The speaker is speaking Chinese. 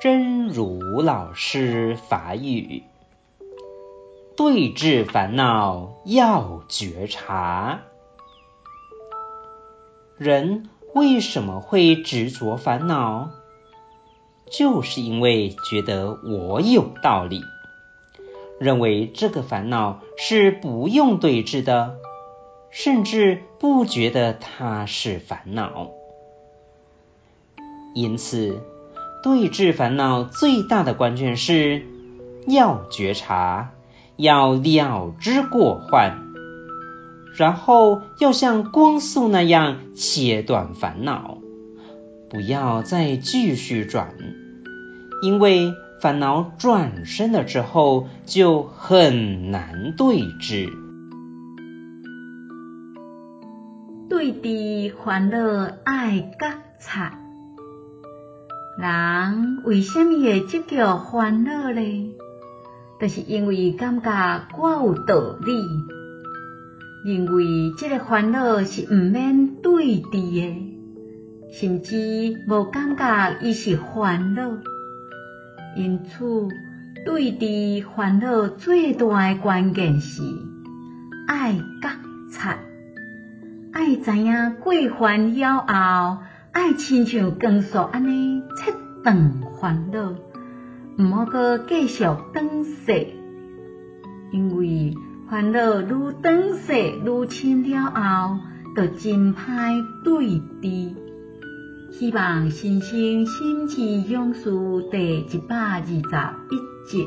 真如老师法语：对治烦恼要觉察。人为什么会执着烦恼？就是因为觉得我有道理，认为这个烦恼是不用对治的，甚至不觉得它是烦恼。因此，对治烦恼最大的关键是要觉察，要了知过患，然后要像光速那样切断烦恼。不要再继续转，因为烦恼转身了之后就很难对治。对治烦恼爱觉察，人为什么会执着烦恼呢？就是因为感觉我有道理，认为这个烦恼是毋免对治的。甚至无感觉伊是烦恼，因此对治烦恼最大的关键是爱觉察，爱知影过烦了后，爱亲像光速安尼切断烦恼，毋好阁继续转世，因为烦恼愈转世愈深了后，就真歹对治。希望新生心智勇士第一百二十一集。